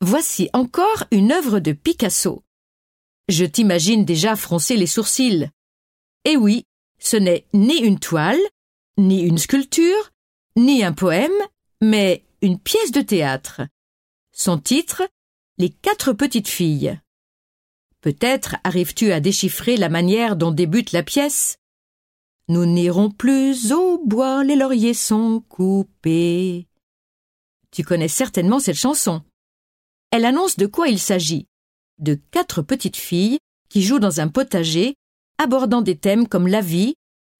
Voici encore une œuvre de Picasso. Je t'imagine déjà froncer les sourcils. Eh oui, ce n'est ni une toile, ni une sculpture, ni un poème, mais une pièce de théâtre. Son titre Les quatre petites filles. Peut-être arrives-tu à déchiffrer la manière dont débute la pièce. Nous n'irons plus au bois, les lauriers sont coupés. Tu connais certainement cette chanson. Elle annonce de quoi il s'agit. De quatre petites filles qui jouent dans un potager, abordant des thèmes comme la vie,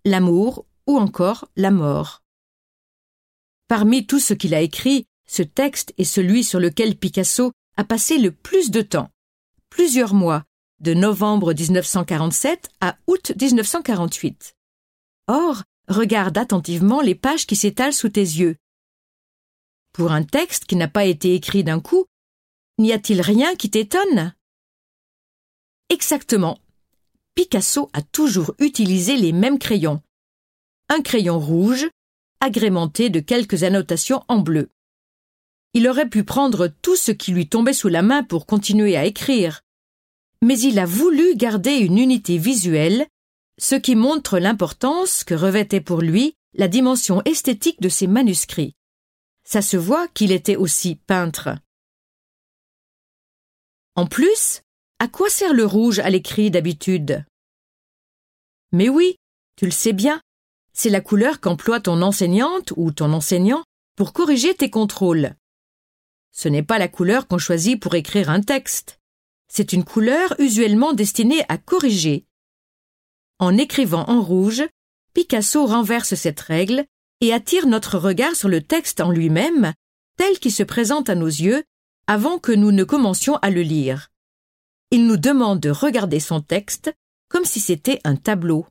l'amour ou encore la mort. Parmi tout ce qu'il a écrit, ce texte est celui sur lequel Picasso a passé le plus de temps, plusieurs mois, de novembre 1947 à août 1948. Or, regarde attentivement les pages qui s'étalent sous tes yeux. Pour un texte qui n'a pas été écrit d'un coup, n'y a-t-il rien qui t'étonne? Exactement. Picasso a toujours utilisé les mêmes crayons. Un crayon rouge, agrémenté de quelques annotations en bleu. Il aurait pu prendre tout ce qui lui tombait sous la main pour continuer à écrire. Mais il a voulu garder une unité visuelle, ce qui montre l'importance que revêtait pour lui la dimension esthétique de ses manuscrits. Ça se voit qu'il était aussi peintre. En plus, à quoi sert le rouge à l'écrit d'habitude? Mais oui, tu le sais bien, c'est la couleur qu'emploie ton enseignante ou ton enseignant pour corriger tes contrôles. Ce n'est pas la couleur qu'on choisit pour écrire un texte. C'est une couleur usuellement destinée à corriger. En écrivant en rouge, Picasso renverse cette règle et attire notre regard sur le texte en lui-même, tel qu'il se présente à nos yeux, avant que nous ne commencions à le lire. Il nous demande de regarder son texte comme si c'était un tableau.